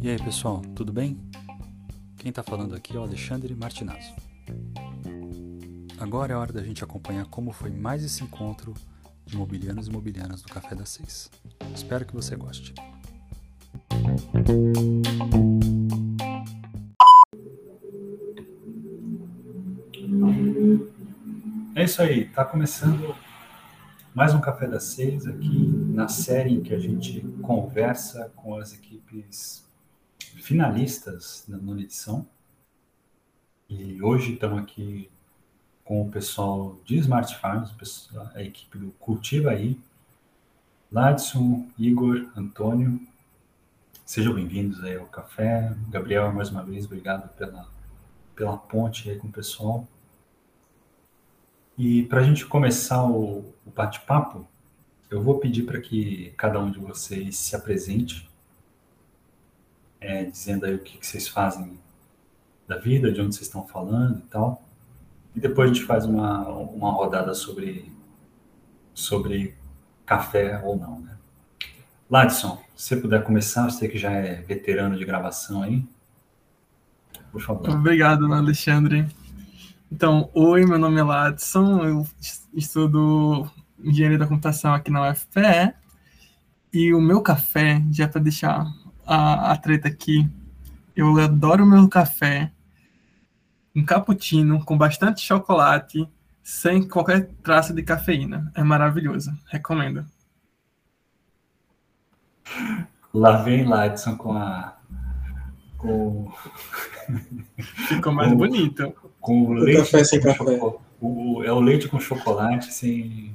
E aí pessoal, tudo bem? Quem está falando aqui é o Alexandre Martinazzo. Agora é hora da gente acompanhar como foi mais esse encontro de imobiliários e imobiliárias do Café das Seis. Espero que você goste. É isso aí, está começando mais um Café das Seis aqui na série em que a gente conversa com as equipes finalistas da nona edição. E hoje estamos aqui com o pessoal de Smart Farms, a equipe do Cultiva aí, Ladson, Igor, Antônio. Sejam bem-vindos aí ao café. Gabriel, mais uma vez, obrigado pela, pela ponte aí com o pessoal. E para a gente começar o, o bate-papo, eu vou pedir para que cada um de vocês se apresente, é, dizendo aí o que, que, vocês fazem da vida, de onde vocês estão falando e tal. E depois a gente faz uma, uma rodada sobre, sobre café ou não, né? Ladson, se você puder começar, você que já é veterano de gravação aí, por favor. Obrigado, Alexandre. Então, oi, meu nome é Ladson, eu estudo engenharia da computação aqui na UFPE. E o meu café, já para deixar a, a treta aqui, eu adoro o meu café, um cappuccino com bastante chocolate, sem qualquer traço de cafeína. É maravilhoso, recomendo. Lá vem Ladson com a. Com... Ficou mais com... bonito com o leite café sem café. O, é o leite com chocolate sem.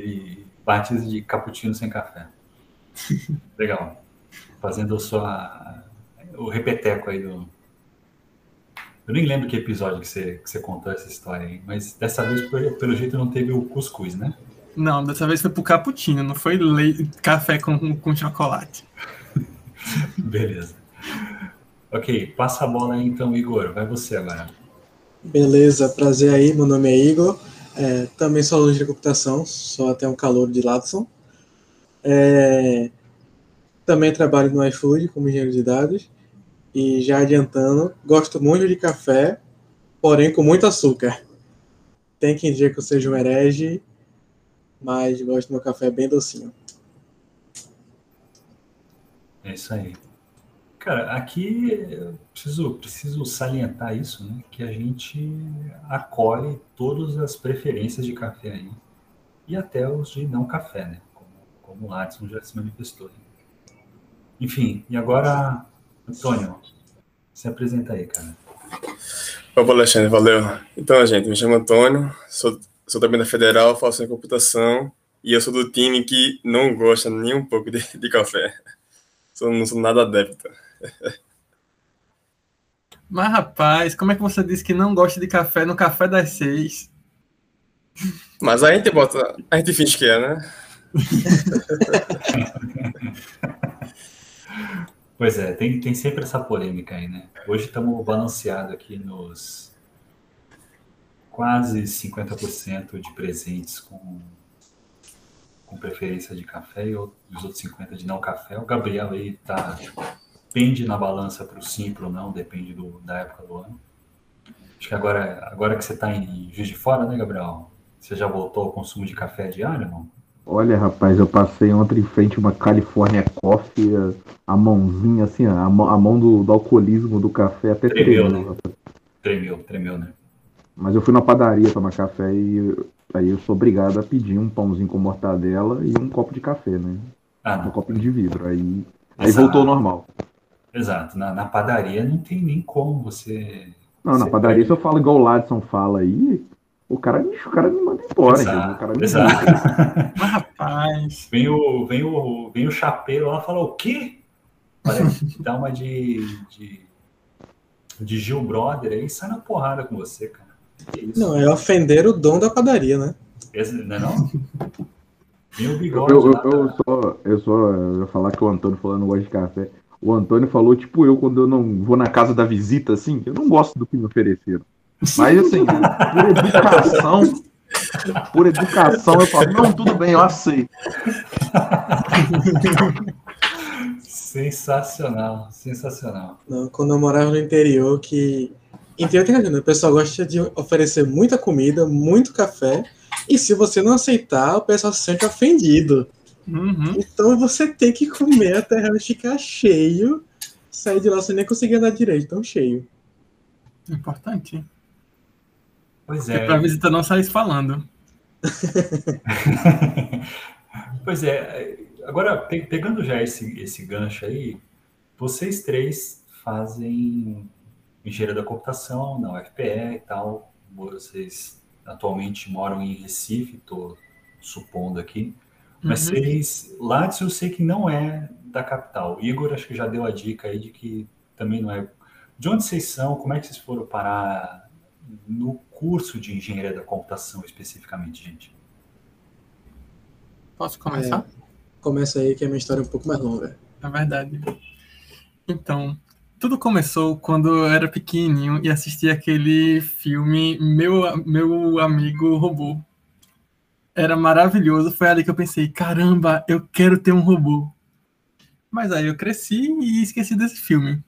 Ele batiza de cappuccino sem café. Legal. Fazendo sua, o repeteco aí do. Eu nem lembro que episódio que você, que você contou essa história aí, mas dessa vez, pelo jeito, não teve o cuscuz, né? Não, dessa vez foi pro cappuccino, não foi leite, café com, com chocolate. Beleza. Ok, passa a bola aí então, Igor. Vai você agora. Beleza, prazer aí, meu nome é Igor, é, também sou aluno de computação, sou até um calor de Ladson. É, também trabalho no iFood como engenheiro de dados e já adiantando, gosto muito de café, porém com muito açúcar. Tem quem diga que eu seja um herege, mas gosto do meu café bem docinho. É isso aí. Cara, aqui eu preciso, preciso salientar isso, né? Que a gente acolhe todas as preferências de café aí. E até os de não café, né? Como, como o Ladson já se manifestou. Enfim, e agora, Antônio, se apresenta aí, cara. Opa, Alexandre, valeu. Então, gente, me chamo Antônio, sou, sou também da Federal, faço em computação, e eu sou do time que não gosta nem um pouco de, de café. Sou, não sou nada adepto. Mas, rapaz, como é que você disse que não gosta de café no café das seis? Mas a gente bota. A gente finge que é, né? pois é, tem, tem sempre essa polêmica aí, né? Hoje estamos balanceados aqui nos quase 50% de presentes com, com preferência de café e os outros 50% de não café. O Gabriel aí tá pende na balança para o sim ou não, depende do, da época do ano. Acho que agora, agora que você está em Juiz de Fora, né, Gabriel? Você já voltou ao consumo de café diário, não? Olha, rapaz, eu passei ontem em frente a uma California Coffee, a mãozinha assim, a mão, a mão do, do, alcoolismo do café até tremeu. Tremeu, né? Tremeu, tremeu, né? Mas eu fui na padaria tomar café e aí eu sou obrigado a pedir um pãozinho com mortadela e um copo de café, né? Ah, um copinho de vidro. Aí, aí voltou ao normal. Exato. Na, na, padaria não tem nem como você. Não, você na padaria, se eu falo igual o Ladson fala aí, o cara, o cara me manda embora. Exato, o cara me exato. Mas, rapaz. Vem o, vem, o, vem o chapeiro lá e fala: o quê? Parece que dá uma de, de, de Gil Brother aí sai na porrada com você, cara. Não, é ofender o dom da padaria, né? Esse, não é não? Bigode. Eu, eu, eu, só, eu só eu ia falar que o Antônio falando gosta de café. O Antônio falou, tipo eu, quando eu não vou na casa da visita, assim, eu não gosto do que me ofereceram. Mas, assim, por educação, Por educação, eu falo, não, tudo bem, eu aceito. Sensacional, sensacional. Não, quando eu morava no interior, que. Interior tem o pessoal gosta de oferecer muita comida, muito café, e se você não aceitar, o pessoal se sente ofendido. Uhum. Então você tem que comer até realmente ficar cheio, sair de lá sem nem conseguir andar direito, tão cheio. Importante. Pois é. Para a visita não sair falando. pois é. Agora, pegando já esse, esse gancho aí, vocês três fazem engenharia da computação na UFPE e tal. Vocês atualmente moram em Recife, estou supondo aqui. Mas uhum. vocês, Lattes eu sei que não é da capital. Igor acho que já deu a dica aí de que também não é. De onde vocês são? Como é que vocês foram parar no curso de engenharia da computação especificamente, gente? Posso começar? É, começa aí que a minha história é um pouco mais longa. É verdade. Então, tudo começou quando eu era pequenininho e assisti aquele filme Meu, Meu Amigo Robô. Era maravilhoso, foi ali que eu pensei, caramba, eu quero ter um robô. Mas aí eu cresci e esqueci desse filme.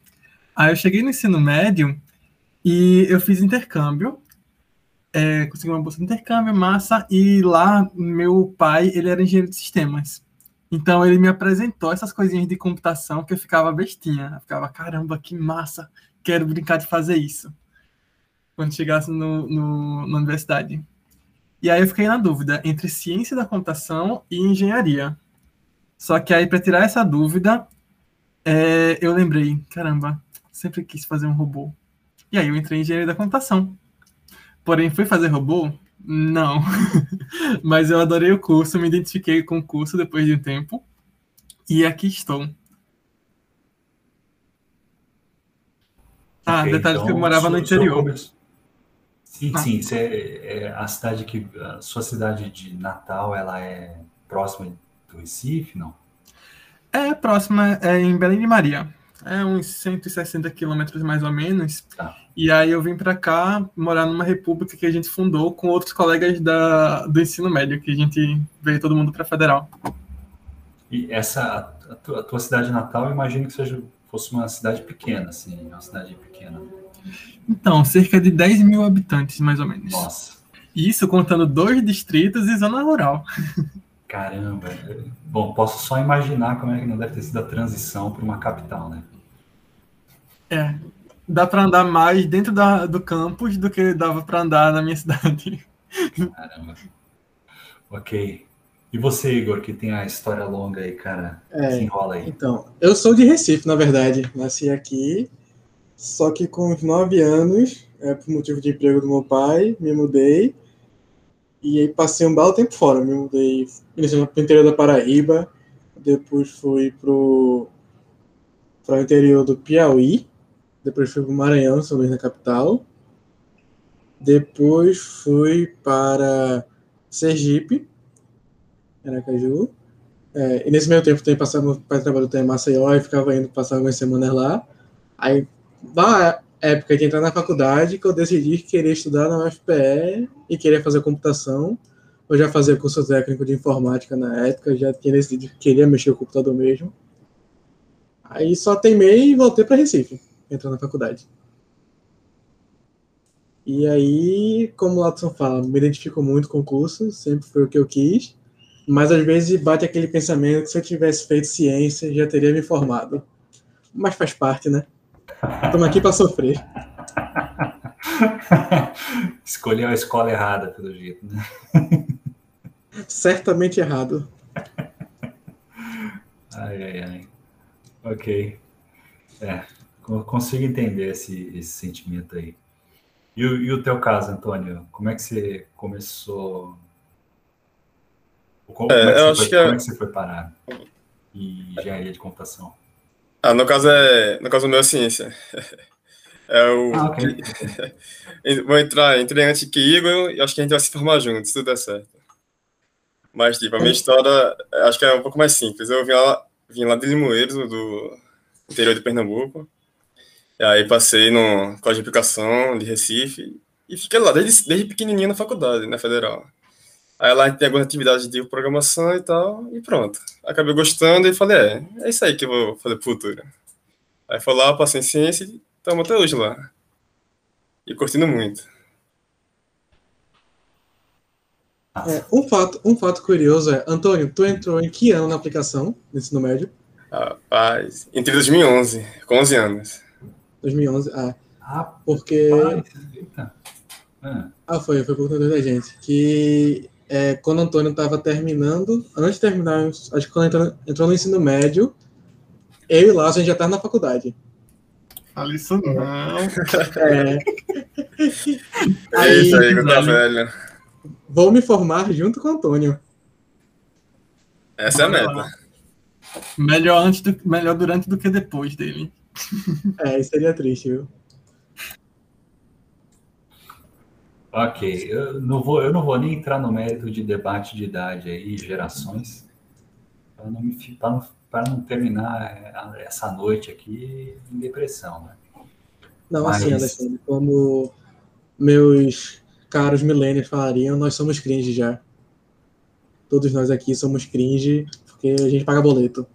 Aí eu cheguei no ensino médio e eu fiz intercâmbio, é, consegui uma bolsa de intercâmbio, massa, e lá meu pai, ele era engenheiro de sistemas. Então ele me apresentou essas coisinhas de computação que eu ficava bestinha. Eu ficava, caramba, que massa, quero brincar de fazer isso. Quando chegasse no, no, na universidade. E aí eu fiquei na dúvida entre ciência da computação e engenharia. Só que aí, para tirar essa dúvida, é, eu lembrei, caramba, sempre quis fazer um robô. E aí eu entrei em engenharia da computação. Porém, fui fazer robô? Não. Mas eu adorei o curso, me identifiquei com o curso depois de um tempo. E aqui estou. Ah, okay, detalhe então, que eu morava no interior. Sim, sim. Você, é, a cidade que. A sua cidade de Natal, ela é próxima do Recife, não? É próxima, é em Belém de Maria é uns 160 quilômetros mais ou menos. Tá. E aí eu vim para cá morar numa república que a gente fundou com outros colegas da, do ensino médio, que a gente veio todo mundo para federal. E essa a tua, a tua, cidade natal, eu imagino que seja fosse uma cidade pequena, assim, uma cidade pequena. Então, cerca de 10 mil habitantes, mais ou menos. Nossa. Isso contando dois distritos e zona rural. Caramba. Bom, posso só imaginar como é que não deve ter sido a transição para uma capital, né? É. Dá para andar mais dentro da, do campus do que dava para andar na minha cidade. Caramba. Ok. E você, Igor, que tem a história longa aí, cara? É, se enrola aí. Então, eu sou de Recife, na verdade. Nasci aqui, só que com os nove anos, é, por motivo de emprego do meu pai, me mudei. E aí passei um belo tempo fora. Me mudei inicialmente para o interior da Paraíba, depois fui para o interior do Piauí, depois fui para o Maranhão, São Luís na capital. Depois fui para Sergipe, Aracaju. É, e nesse meio tempo também passava, meu pai trabalhou em Maceió e ficava indo passar algumas semanas lá. Aí, na época de entrar na faculdade, que eu decidi que queria estudar na UFPE e queria fazer computação. Eu já fazia curso técnico de informática na época, já tinha decidido que queria mexer com o computador mesmo. Aí só teimei e voltei para Recife entrar na faculdade. E aí, como o Watson fala, me identifico muito com o curso, sempre foi o que eu quis, mas às vezes bate aquele pensamento que se eu tivesse feito ciência, já teria me formado. Mas faz parte, né? Estamos aqui para sofrer. Escolheu a escola errada, pelo jeito, né? Certamente errado. Ai, ai, ai. Ok. É, consigo entender esse, esse sentimento aí. E, e, o teu caso, Antônio? Como é que você começou? Como, é, como, é, que, foi, que é... como é que você foi parar em engenharia de computação? Ah, no caso é. No caso meu é ciência. É o. Ah, okay. Vou entrar, entrei antes que Igor e acho que a gente vai se formar juntos, se tudo der certo. Mas, tipo, a minha história acho que é um pouco mais simples. Eu vim lá, vim lá de Limoeiros, do interior de Pernambuco. E aí passei no colégio de aplicação de Recife e fiquei lá desde, desde pequenininho na faculdade, na Federal. Aí lá tem algumas atividades de programação e tal, e pronto. Acabei gostando e falei, é, é isso aí que eu vou fazer pro futuro. Aí foi lá, passei em ciência e estamos até hoje lá. E curtindo muito. É, um, fato, um fato curioso é, Antônio, tu entrou em que ano na aplicação, no ensino médio? Rapaz, entre 2011, com 11 anos. 2011, ah. Ah, porque... Ah. ah, foi, foi por conta da gente. Que é, quando o Antônio estava terminando, antes de terminar, acho que quando entrou, entrou no ensino médio, eu e Lázaro, já estava na faculdade. Fala isso não. É. é isso aí, que tá velho. Vou me formar junto com o Antônio. Essa é a meta. Melhor, antes do, melhor durante do que depois dele. É, isso seria triste, viu? Ok, eu não vou, eu não vou nem entrar no mérito de debate de idade aí, gerações, para não, não, não terminar essa noite aqui em depressão, né? Não, assim, Mas... assim, Alexandre, como meus caros millennials falariam, nós somos cringe já. Todos nós aqui somos cringe porque a gente paga boleto.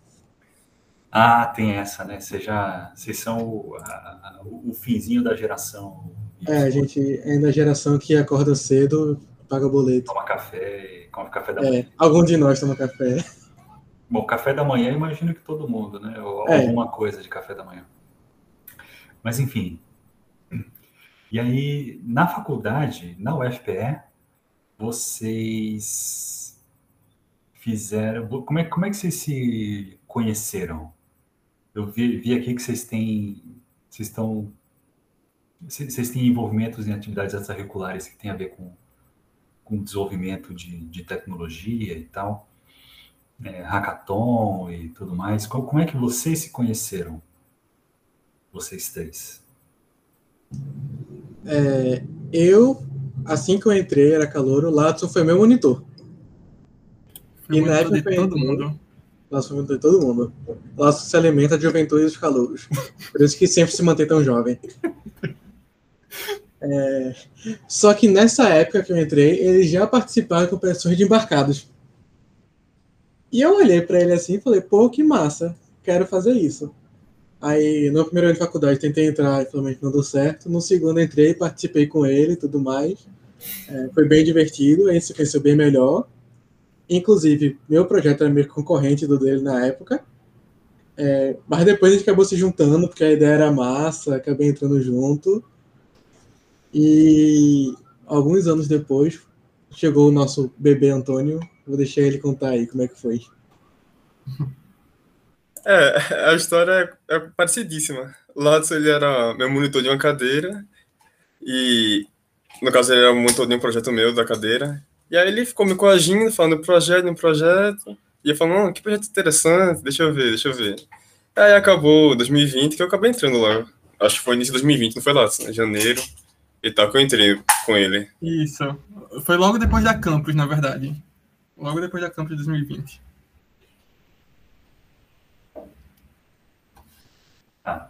Ah, tem essa, né? Vocês já, vocês são o, a, o finzinho da geração. É, a gente é da geração que acorda cedo, paga boleto. Toma café, come café da é, manhã. Algum de nós toma café. Bom, café da manhã, imagino que todo mundo, né? Ou é. alguma coisa de café da manhã. Mas enfim. E aí, na faculdade, na UFPE, vocês fizeram. Como é, como é que vocês se conheceram? Eu vi, vi aqui que vocês têm. Vocês estão. Vocês têm envolvimentos em atividades extracurriculares que têm a ver com, com desenvolvimento de, de tecnologia e tal, é, hackathon e tudo mais. Como é que vocês se conheceram? Vocês três? É, eu, assim que eu entrei, era calor, o Latson foi meu monitor. Foi e na época de todo mundo. Laço juventude de todo mundo. Laço se alimenta de juventude dos calouros. Por isso que sempre se mantém tão jovem. É... Só que nessa época que eu entrei, ele já participava com operações de embarcados. E eu olhei para ele assim e falei, pô, que massa, quero fazer isso. Aí, no primeiro ano de faculdade, tentei entrar e finalmente não deu certo. No segundo, entrei, participei com ele e tudo mais. É, foi bem divertido, a gente se conheceu bem melhor. Inclusive, meu projeto era meio concorrente do dele na época. É, mas depois a gente acabou se juntando, porque a ideia era massa, acabei entrando junto. E alguns anos depois, chegou o nosso bebê Antônio. Vou deixar ele contar aí como é que foi. É, a história é, é parecidíssima. O Ladson, ele era meu monitor de uma cadeira, e no caso ele era monitor de um projeto meu da cadeira, e aí ele ficou me coagindo, falando projeto, um projeto. E eu falando, que projeto interessante, deixa eu ver, deixa eu ver. Aí acabou 2020, que eu acabei entrando lá. Acho que foi início de 2020, não foi lá, assim, janeiro e tal, que eu entrei com ele. Isso. Foi logo depois da Campus, na verdade. Logo depois da Campus de 2020. Ah,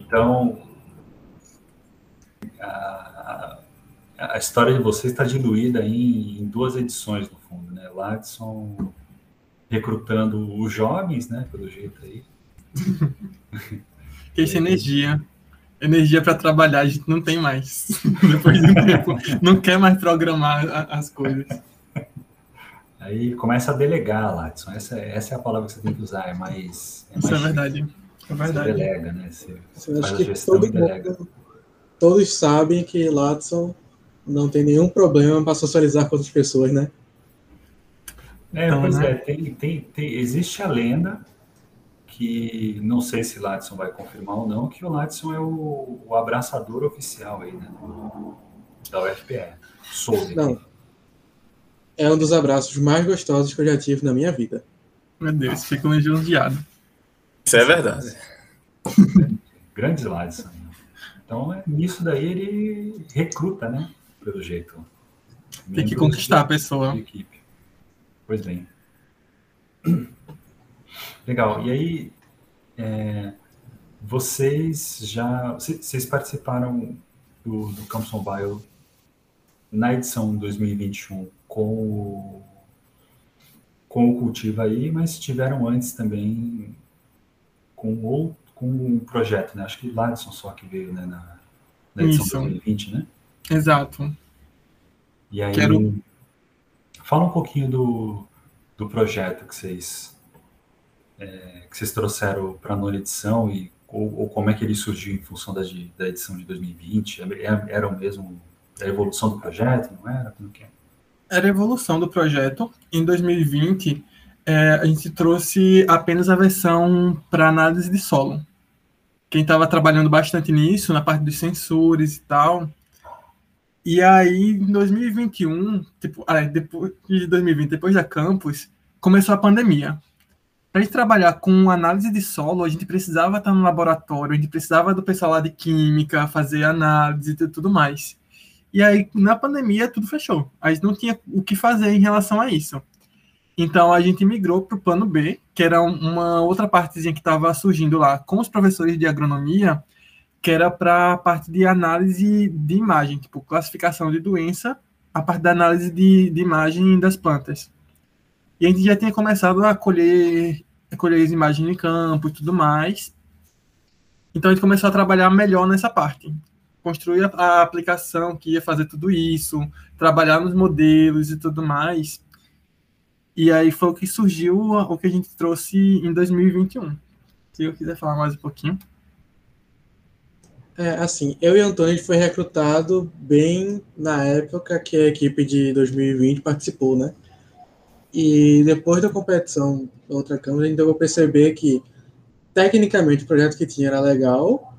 então, a, a história de vocês está diluída em, em, duas edições, no fundo, né? Ladson recrutando os jovens, né? Pelo jeito aí. que essa energia. Energia para trabalhar, a gente não tem mais. Depois de um tempo, não quer mais programar as coisas. Aí começa a delegar, Ladson. Essa, essa é a palavra que você tem que usar. É mais. É mais Isso é verdade. É verdade. Você delega, né? Você, você faz a gestão todo e delega. Mundo, todos sabem que Ladson não tem nenhum problema para socializar com outras pessoas, né? É, então, pois né? é, tem, tem, tem, existe a lenda que não sei se Ladson vai confirmar ou não, que o Ladson é o, o abraçador oficial aí, né? Da UFPE. Soube. Não. É um dos abraços mais gostosos que eu já tive na minha vida. Meu Deus, fico lisonjeado. Isso é verdade. Grandes Ladson. Então, é, nisso daí ele recruta, né? pelo jeito. Tem que conquistar a pessoa. Equipe. Pois bem. Legal. E aí, é, vocês já. Vocês participaram do, do Campus Mobile na edição 2021 com o, com o Cultiva aí, mas tiveram antes também com o, com um projeto, né? Acho que Ladson só que veio né, na, na edição Isso. 2020, né? Exato. E aí, Quero... fala um pouquinho do, do projeto que vocês, é, que vocês trouxeram para a nona edição e ou, ou, como é que ele surgiu em função da, da edição de 2020? É, é, era o mesmo, a evolução do projeto, não era? Como que é? Era a evolução do projeto. Em 2020, é, a gente trouxe apenas a versão para análise de solo. Quem estava trabalhando bastante nisso, na parte dos sensores e tal. E aí, em 2021, tipo, depois de 2020, depois da campus, começou a pandemia para a gente trabalhar com análise de solo, a gente precisava estar no laboratório, a gente precisava do pessoal lá de química, fazer análise e tudo mais. E aí, na pandemia, tudo fechou. A gente não tinha o que fazer em relação a isso. Então, a gente migrou para o plano B, que era uma outra partezinha que estava surgindo lá com os professores de agronomia, que era para a parte de análise de imagem, tipo classificação de doença, a parte da análise de, de imagem das plantas. E a gente já tinha começado a colher, a colher as imagens em campo e tudo mais. Então a gente começou a trabalhar melhor nessa parte. Construir a, a aplicação que ia fazer tudo isso, trabalhar nos modelos e tudo mais. E aí foi o que surgiu, o que a gente trouxe em 2021. Se eu quiser falar mais um pouquinho. É, assim, eu e Antônio a gente foi recrutado bem na época que a equipe de 2020 participou, né? E depois da competição da outra Câmara, a gente deu para perceber que, tecnicamente, o projeto que tinha era legal,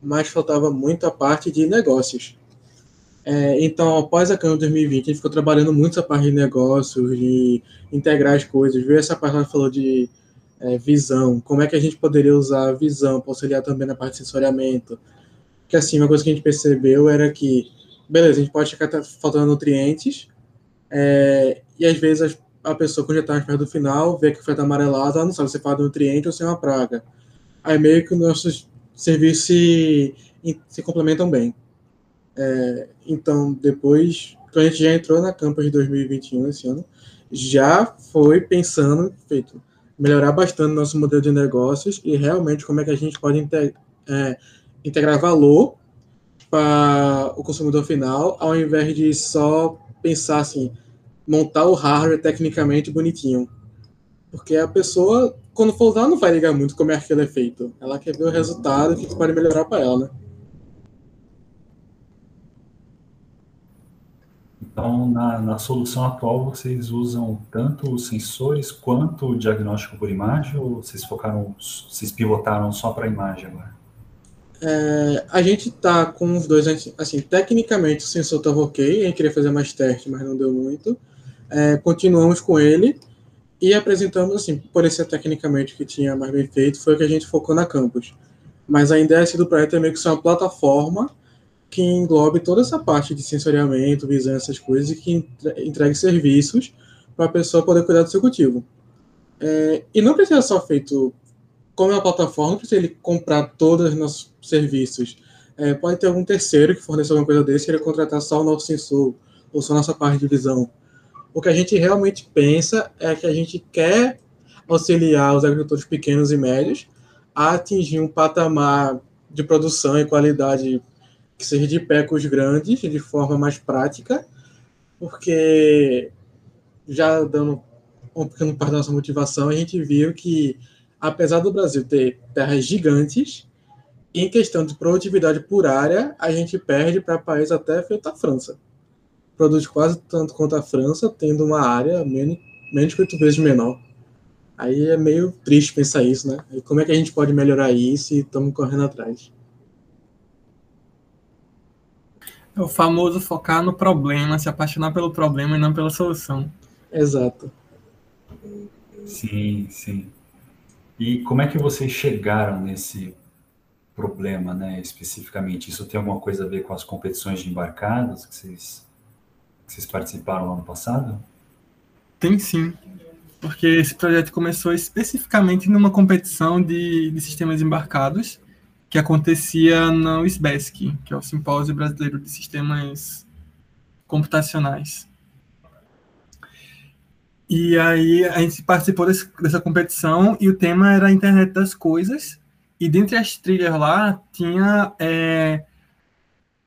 mas faltava muito a parte de negócios. É, então, após a Câmara 2020, a gente ficou trabalhando muito essa parte de negócios, de integrar as coisas, ver essa parte que ela falou de é, visão, como é que a gente poderia usar a visão para auxiliar também na parte de sensoriamento. Que assim, uma coisa que a gente percebeu era que, beleza, a gente pode ficar faltando nutrientes, é, e às vezes as a pessoa, quando já está perto do final, vê que foi amarelado, ela não sabe se fala de nutriente ou se é uma praga. Aí meio que os nossos serviços se, se complementam bem. É, então, depois, quando a gente já entrou na Campus de 2021, esse ano, já foi pensando, feito, melhorar bastante nosso modelo de negócios e realmente como é que a gente pode é, integrar valor para o consumidor final, ao invés de só pensar assim, montar o hardware tecnicamente bonitinho. Porque a pessoa, quando for usar, não vai ligar muito como é que aquilo é. Ela quer ver o resultado o que pode melhorar para ela, né? Então, na, na, solução atual, vocês usam tanto os sensores quanto o diagnóstico por imagem, ou vocês focaram, vocês pivotaram só para a imagem agora? É, a gente tá com os dois, assim, tecnicamente o sensor estava ok, a gente queria fazer mais teste, mas não deu muito é, continuamos com ele e apresentamos, assim, por esse tecnicamente que tinha mais bem feito, foi o que a gente focou na campus. Mas a ideia do projeto é meio que ser uma plataforma que englobe toda essa parte de sensoriamento, visão, essas coisas, e que entregue serviços para a pessoa poder cuidar do seu cultivo. É, e não precisa só feito como é uma plataforma, não precisa ele comprar todos os nossos serviços. É, pode ter algum terceiro que forneça alguma coisa desse, ele contratar só o nosso sensor, ou só a nossa parte de visão. O que a gente realmente pensa é que a gente quer auxiliar os agricultores pequenos e médios a atingir um patamar de produção e qualidade que seja de pé com os grandes, de forma mais prática, porque já dando um pequeno parte da nossa motivação, a gente viu que, apesar do Brasil ter terras gigantes, em questão de produtividade por área, a gente perde para países até feito a França produz quase tanto quanto a França, tendo uma área menos, menos que oito vezes menor. Aí é meio triste pensar isso, né? E como é que a gente pode melhorar isso e estamos correndo atrás? É o famoso focar no problema, se apaixonar pelo problema e não pela solução. Exato. Sim, sim. E como é que vocês chegaram nesse problema, né, especificamente? Isso tem alguma coisa a ver com as competições de embarcados que vocês vocês participaram ano passado? Tem sim, porque esse projeto começou especificamente numa competição de, de sistemas embarcados que acontecia no SBESC, que é o Simpósio Brasileiro de Sistemas Computacionais. E aí a gente participou desse, dessa competição e o tema era a internet das coisas. E dentre as trilhas lá tinha é,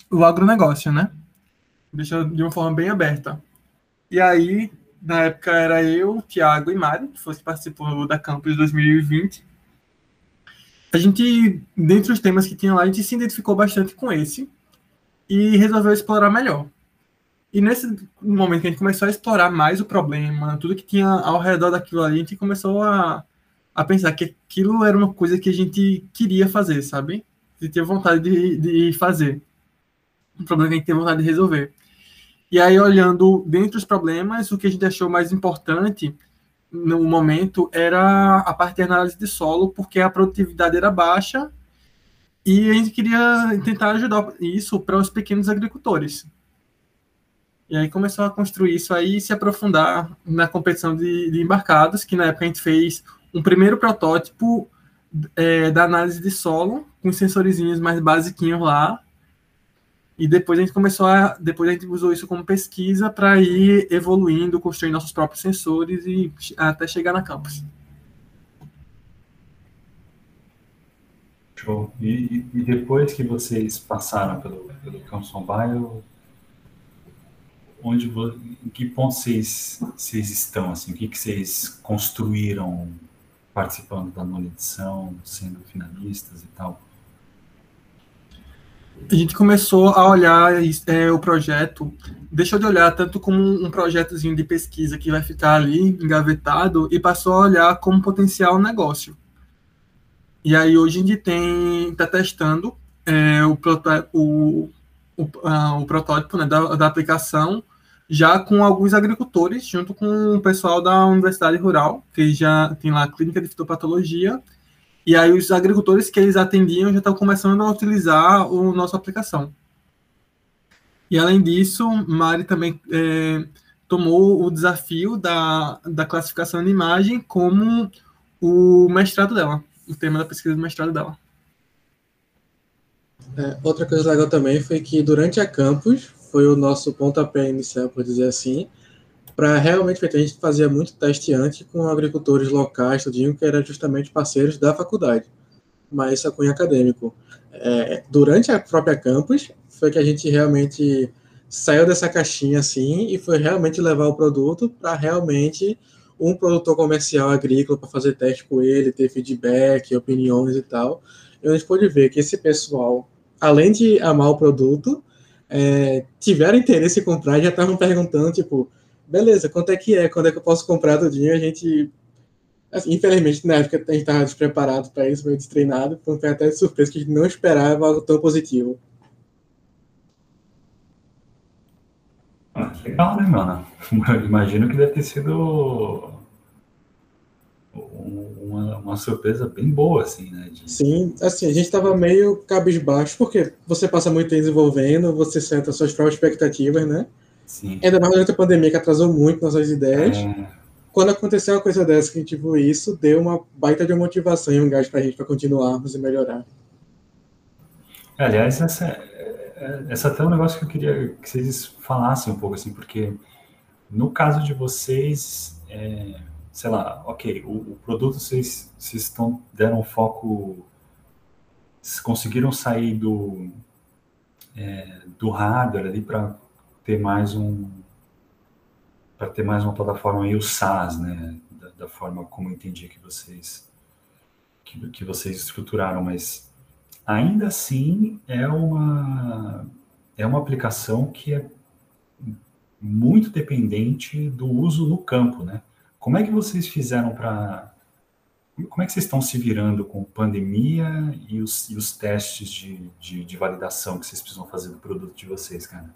o agronegócio, né? Deixa de uma forma bem aberta. E aí, na época, era eu, Tiago e Mari, que fosse participou da Campus 2020. A gente, dentre os temas que tinha lá, a gente se identificou bastante com esse e resolveu explorar melhor. E nesse momento que a gente começou a explorar mais o problema, tudo que tinha ao redor daquilo ali, a gente começou a, a pensar que aquilo era uma coisa que a gente queria fazer, sabe? Gente tinha vontade de, de fazer. Um problema que a gente tinha vontade de resolver. E aí, olhando dentre os problemas, o que a gente achou mais importante no momento era a parte de análise de solo, porque a produtividade era baixa e a gente queria tentar ajudar isso para os pequenos agricultores. E aí começou a construir isso aí e se aprofundar na competição de, de, embarcados, que na época a gente fez um primeiro protótipo é, da análise de solo, com sensorizinhos mais basiquinhos lá. E depois a gente começou a. Depois a gente usou isso como pesquisa para ir evoluindo, construir nossos próprios sensores e até chegar na campus. Show. E, e depois que vocês passaram pelo, pelo Campus Mobile, onde em que ponto vocês, vocês estão assim o que, que vocês construíram participando da nona edição sendo finalistas e tal a gente começou a olhar é, o projeto. Deixou de olhar tanto como um projetozinho de pesquisa que vai ficar ali engavetado e passou a olhar como potencial negócio. E aí hoje a gente tem está testando é, o, o, o, o protótipo né, da, da aplicação já com alguns agricultores, junto com o pessoal da Universidade Rural, que já tem lá a clínica de fitopatologia, e aí os agricultores que eles atendiam já estão começando a utilizar o nossa aplicação. E além disso, Mari também é, tomou o desafio da, da classificação de imagem como o mestrado dela, o tema da pesquisa do mestrado dela. É, outra coisa legal também foi que durante a campus foi o nosso pontapé inicial, por dizer assim, para realmente a gente fazia muito teste antes com agricultores locais, tudinho, que eram justamente parceiros da faculdade, mas isso é cunho acadêmico. É, durante a própria campus, foi que a gente realmente saiu dessa caixinha assim e foi realmente levar o produto para realmente um produtor comercial agrícola para fazer teste com ele, ter feedback, opiniões e tal. E a gente pôde ver que esse pessoal, além de amar o produto, é, tiveram interesse em comprar já estavam perguntando, tipo, beleza, quanto é que é? Quando é que eu posso comprar tudinho? A gente, assim, infelizmente, na época a gente estava despreparado para isso, meio destreinado, foi até surpresa que a gente não esperava algo tão positivo. Ah, legal, né, mano? Eu imagino que deve ter sido uma, uma surpresa bem boa, assim, né? De... Sim, assim, a gente estava meio cabisbaixo, porque você passa muito tempo desenvolvendo, você senta suas próprias expectativas, né? Sim. Ainda mais durante a pandemia, que atrasou muito nossas ideias. É... Quando aconteceu uma coisa dessa, que a gente viu isso, deu uma baita de motivação e um gás para a gente para continuarmos e melhorar. É, aliás, essa, essa até é um negócio que eu queria que vocês falassem um pouco, assim, porque no caso de vocês, é, sei lá, ok, o, o produto vocês, vocês estão, deram foco, conseguiram sair do, é, do hardware ali para ter mais um, para ter mais uma plataforma e o SaaS, né, da, da, forma como eu entendi que vocês, que, que vocês estruturaram, mas ainda assim é uma, é uma aplicação que é muito dependente do uso no campo, né? Como é que vocês fizeram para. Como é que vocês estão se virando com pandemia e os, e os testes de, de, de, validação que vocês precisam fazer do produto de vocês, cara?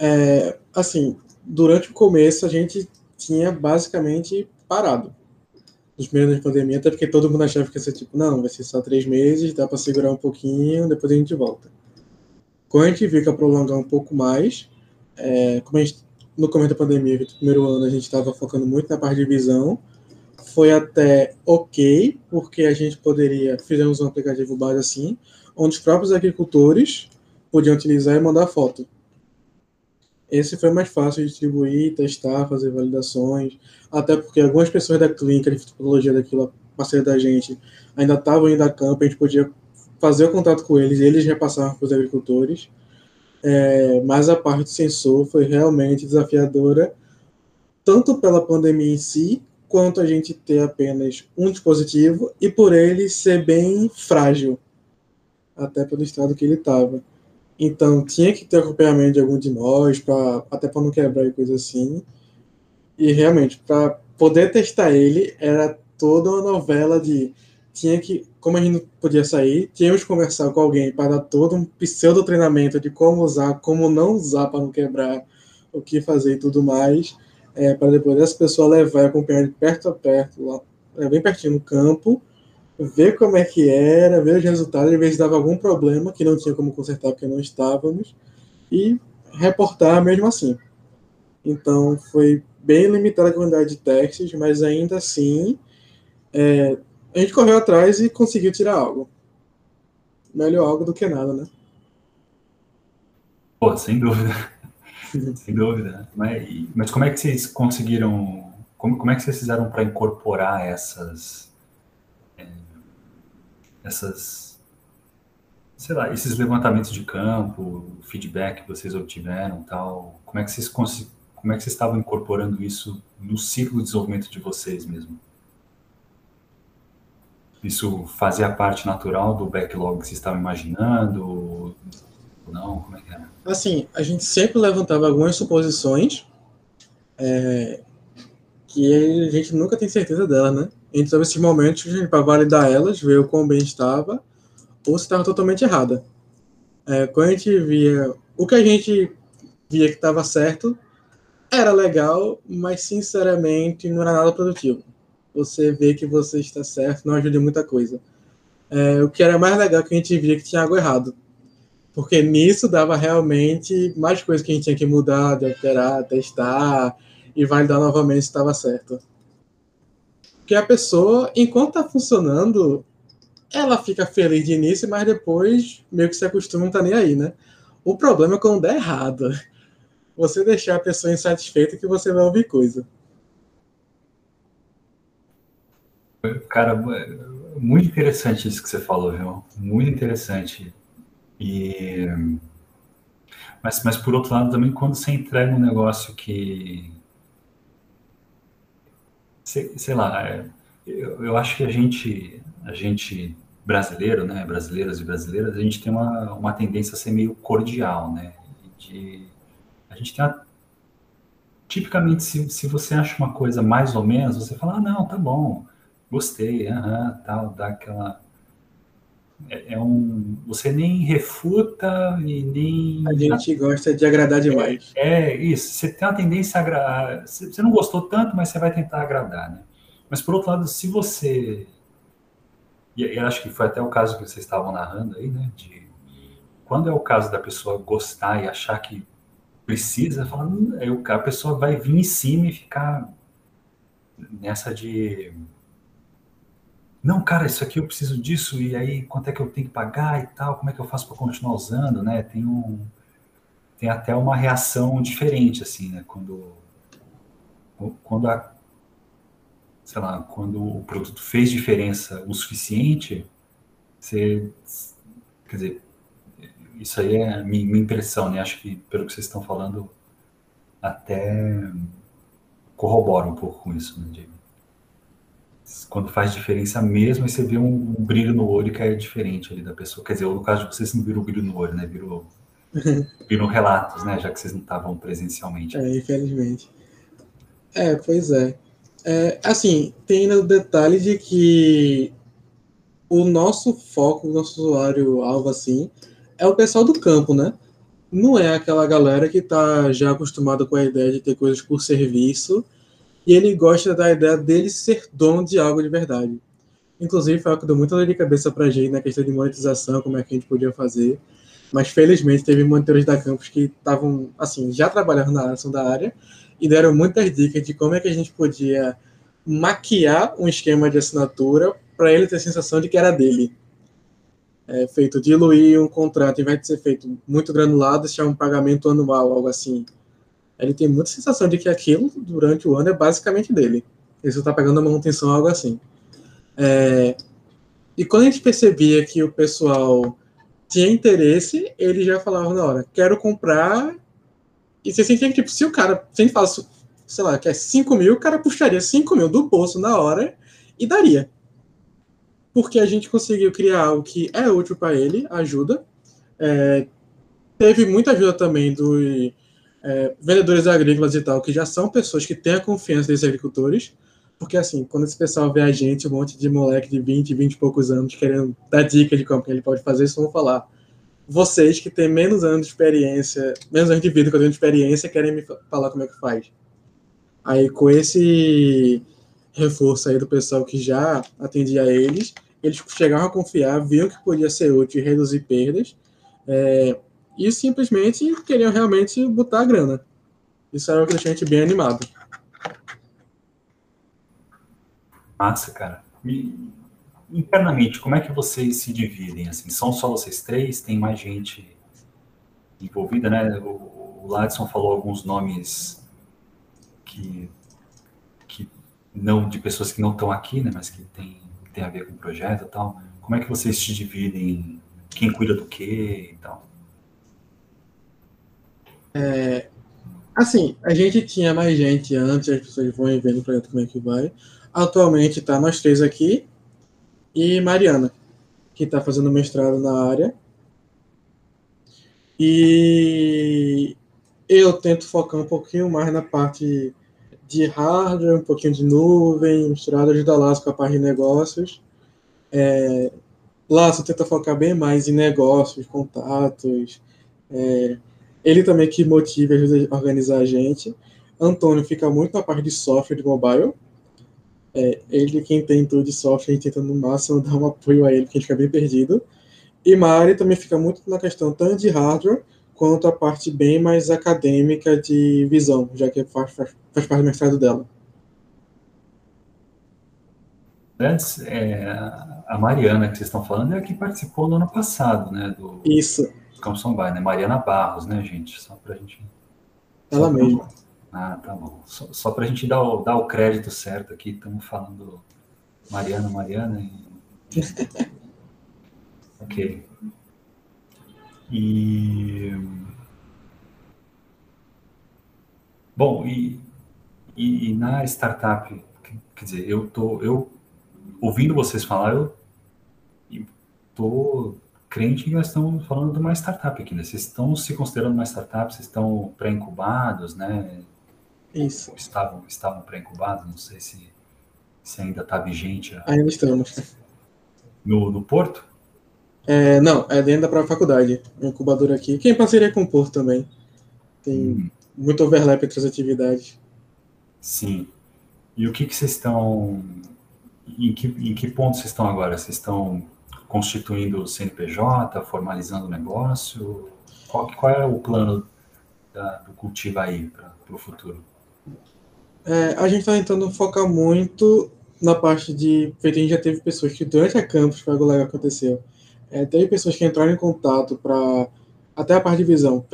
É, assim, durante o começo a gente tinha basicamente parado. Nos primeiros da pandemia, até porque todo mundo achava que ia ser tipo, não, vai ser só três meses, dá para segurar um pouquinho, depois a gente volta. Quando a gente viu que ia prolongar um pouco mais, é, como a gente no começo da pandemia, no primeiro ano, a gente estava focando muito na parte de visão. Foi até ok, porque a gente poderia, fizemos um aplicativo base assim, onde os próprios agricultores podiam utilizar e mandar foto. Esse foi mais fácil de distribuir, testar, fazer validações, até porque algumas pessoas da clínica de fitopatologia daquilo, parceira da gente, ainda estavam indo a campo, a gente podia fazer o contato com eles, eles repassavam para os agricultores. É, mas a parte do sensor foi realmente desafiadora, tanto pela pandemia em si, quanto a gente ter apenas um dispositivo e por ele ser bem frágil, até pelo estado que ele estava. Então, tinha que ter acompanhamento de algum de nós, pra, até para não quebrar e coisa assim. E realmente, para poder testar ele, era toda uma novela de. Tinha que, como a gente não podia sair, tínhamos que conversar com alguém para dar todo um pseudo treinamento de como usar, como não usar para não quebrar, o que fazer e tudo mais, é, para depois essa pessoa levar e acompanhar de perto a perto, lá, é, bem pertinho no campo, ver como é que era, ver os resultados, ver se dava algum problema que não tinha como consertar porque não estávamos, e reportar mesmo assim. Então, foi bem limitada a quantidade de testes, mas ainda assim, é, a gente correu atrás e conseguiu tirar algo. Melhor algo do que nada, né? Pô, sem dúvida. sem dúvida. Mas, mas como é que vocês conseguiram. Como, como é que vocês fizeram para incorporar essas essas, sei lá, esses levantamentos de campo, feedback que vocês obtiveram, tal, como é que vocês como é que vocês estavam incorporando isso no ciclo de desenvolvimento de vocês mesmo? Isso fazia parte natural do backlog que vocês estavam imaginando? Não? Como é que era? Assim, a gente sempre levantava algumas suposições é, que a gente nunca tem certeza dela, né? Então, esses momentos, para validar elas, ver o quão bem estava, ou se estava totalmente errada. É, quando a gente via o que a gente via que estava certo, era legal, mas sinceramente não era nada produtivo. Você vê que você está certo não ajuda em muita coisa. É, o que era mais legal é que a gente via que tinha algo errado. Porque nisso dava realmente mais coisas que a gente tinha que mudar, alterar, testar e validar novamente se estava certo que a pessoa, enquanto tá funcionando, ela fica feliz de início, mas depois meio que se acostuma não tá nem aí, né? O problema é quando der errado. Você deixar a pessoa insatisfeita que você vai ouvir coisa. Cara, muito interessante isso que você falou, viu? Muito interessante. E mas, mas por outro lado também quando você entrega um negócio que sei, sei lá, é, eu, eu, acho que a gente, a gente brasileiro, né, brasileiros e brasileiras, a gente tem uma, uma tendência a ser meio cordial, né? De, a gente tem a, tipicamente se, se você acha uma coisa mais ou menos, você fala, ah, não, tá bom, gostei, aham, tal, dá aquela é, é, um. Você nem refuta e nem. A gente gosta de agradar demais. É, é isso. Você tem uma tendência a agradar. Você não gostou tanto, mas você vai tentar agradar, né? Mas por outro lado, se você. E eu acho que foi até o caso que vocês estavam narrando aí, né? De quando é o caso da pessoa gostar e achar que precisa, falando, hum, a pessoa vai vir em cima e ficar nessa de não, cara, isso aqui eu preciso disso, e aí quanto é que eu tenho que pagar e tal, como é que eu faço para continuar usando, né? Tem, um, tem até uma reação diferente, assim, né? Quando, quando a, sei lá, quando o produto fez diferença o suficiente, você, quer dizer, isso aí é minha, impressão, né? Acho que pelo que vocês estão falando, até corrobora um pouco com isso, né, Diego? Quando faz diferença mesmo, aí você vê um, um, brilho no olho que é diferente ali da pessoa. Quer dizer, no caso de vocês não viram o brilho no olho, né? Virou, viram relatos, né? Já que vocês não estavam presencialmente. É, infelizmente. É, pois é. é. Assim, tem o detalhe de que o nosso foco, o nosso usuário alvo, assim, é o pessoal do campo, né? Não é aquela galera que está já acostumada com a ideia de ter coisas por serviço e ele gosta da ideia dele ser dono de algo de verdade. Inclusive, foi algo que deu muita dor de cabeça para a gente na questão de monetização, como é que a gente podia fazer. Mas, felizmente, teve monitores da campus que estavam, assim, já trabalhando na ação da área e deram muitas dicas de como é que a gente podia maquiar um esquema de assinatura para ele ter a sensação de que era dele. É, feito diluir um contrato, em vez de ser feito muito granulado, deixar um pagamento anual, algo assim ele tem muita sensação de que aquilo, durante o ano, é basicamente dele. Ele só está pegando a manutenção, algo assim. É, e quando a gente percebia que o pessoal tinha interesse, ele já falava na hora, quero comprar. E você sentia que, tipo, se o cara, se a gente fala, sei lá, quer 5 mil, o cara puxaria 5 mil do bolso na hora e daria. Porque a gente conseguiu criar algo que é útil para ele, ajuda. É, teve muita ajuda também dos é, vendedores agrícolas e tal, que já são pessoas que têm a confiança desses agricultores. Porque, assim, quando esse pessoal vê a gente, um monte de moleque de 20, 20 e poucos anos, querendo dar dica de como que ele pode fazer, eles vão falar. Vocês que têm menos anos de experiência, menos anos de vida que eu tenho de experiência, querem me falar como é que faz. Aí, com esse reforço aí do pessoal que já atendia eles, eles chegaram a confiar, viam que podia ser útil e reduzir perdas, é, e simplesmente queriam realmente botar a grana. Isso era o que bem animado. Massa, cara. E, internamente, como é que vocês se dividem? Assim, são só vocês três? Tem mais gente envolvida, né? O, o Ladson falou alguns nomes que, que não de pessoas que não estão aqui, né? Mas que tem, tem a ver com o projeto e tal. Como é que vocês se dividem? Quem cuida do quê e tal? É, assim, a gente tinha mais gente antes, as pessoas vão vendo o projeto como é que vai. Atualmente está nós três aqui e Mariana, que está fazendo mestrado na área. E eu tento focar um pouquinho mais na parte de hardware, um pouquinho de nuvem, misturado ajudar Laço com a parte de negócios. É, Laço tenta focar bem mais em negócios, contatos. É, ele também que motiva e ajuda a organizar a gente. Antônio fica muito na parte de software de mobile, é, ele quem tem tudo de software, a gente tenta no máximo dar um apoio a ele, porque a gente fica bem perdido. E Mari também fica muito na questão tanto de hardware, quanto a parte bem mais acadêmica de visão, já que faz, faz, faz parte do mestrado dela. Antes, é, a Mariana que vocês estão falando é a que participou no ano passado, né? Do, Isso. Bay, né? Mariana Barros, né, gente? Só pra gente. Ela mesma. Ah, tá bom. Só, só para a gente dar o, dar o crédito certo aqui, estamos falando Mariana, Mariana. E... ok. E. Bom, e, e, e, na startup, quer dizer, eu tô, eu ouvindo vocês falar, eu tô crente que nós estamos falando de uma startup aqui, né? Vocês estão se considerando uma startup, vocês estão pré-incubados, né? Isso. Estavam, estavam pré-incubados, não sei se, se ainda está vigente. A... Ainda estamos. No, no Porto? É, não, é dentro da própria faculdade. Um incubador aqui. Quem parceria com o Porto também. Tem hum. muito overlap entre as atividades. Sim. E o que, que vocês estão. Em que, em que ponto vocês estão agora? Vocês estão constituindo o CNPJ, formalizando o negócio? Qual, qual é o plano da, do Cultiva aí para o futuro? É, a gente está tentando focar muito na parte de. Feito, a gente já teve pessoas que durante a campus, foi algo legal que aconteceu. É, teve pessoas que entraram em contato para. Até a parte de visão,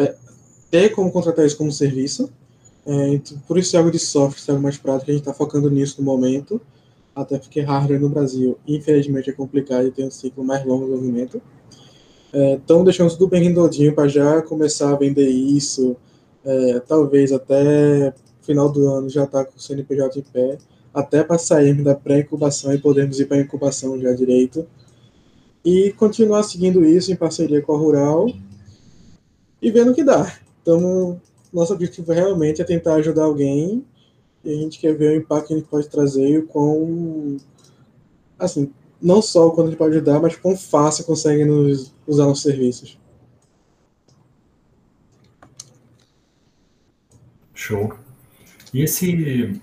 ter como contratar isso como serviço. É, então, por isso é algo de software, é algo mais prático, a gente está focando nisso no momento. Até porque hardware no Brasil, infelizmente, é complicado e tem um ciclo mais longo de desenvolvimento. Estão é, deixando tudo bem redondinho para já começar a vender isso. É, talvez até final do ano já está com o CNPJ em pé, até para sairmos da pré-incubação e podermos ir para a incubação já direito. E continuar seguindo isso em parceria com a Rural e vendo o que dá. Então, nosso objetivo realmente é tentar ajudar alguém e a gente quer ver o impacto que a gente pode trazer e o quão, assim, não só o quanto a gente pode ajudar, mas quão fácil consegue nos, usar nossos serviços. Show. E esse.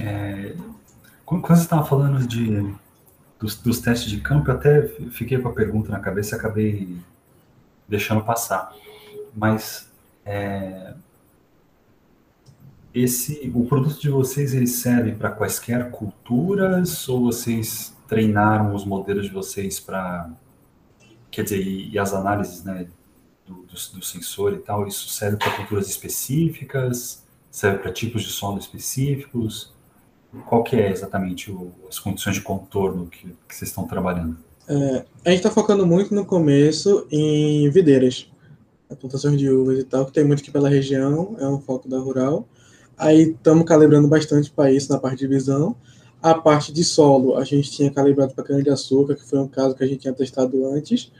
É, quando você estava falando de, dos, dos, testes de campo, eu até fiquei com a pergunta na cabeça e acabei deixando passar. Mas é, esse, o produto de vocês ele serve para quaisquer culturas ou vocês treinaram os modelos de vocês para, quer dizer, e, e, as análises, né, do, do, do sensor e tal, isso serve para culturas específicas? serve para tipos de solo específicos? Qual que é exatamente o, as condições de contorno que, que vocês estão trabalhando? É, a gente está focando muito no começo em videiras, plantações de uvas e tal, que tem muito aqui pela região, é um foco da rural. Aí estamos calibrando bastante para isso na parte de visão. A parte de solo, a gente tinha calibrado para cana-de-açúcar, que foi um caso que a gente tinha testado antes.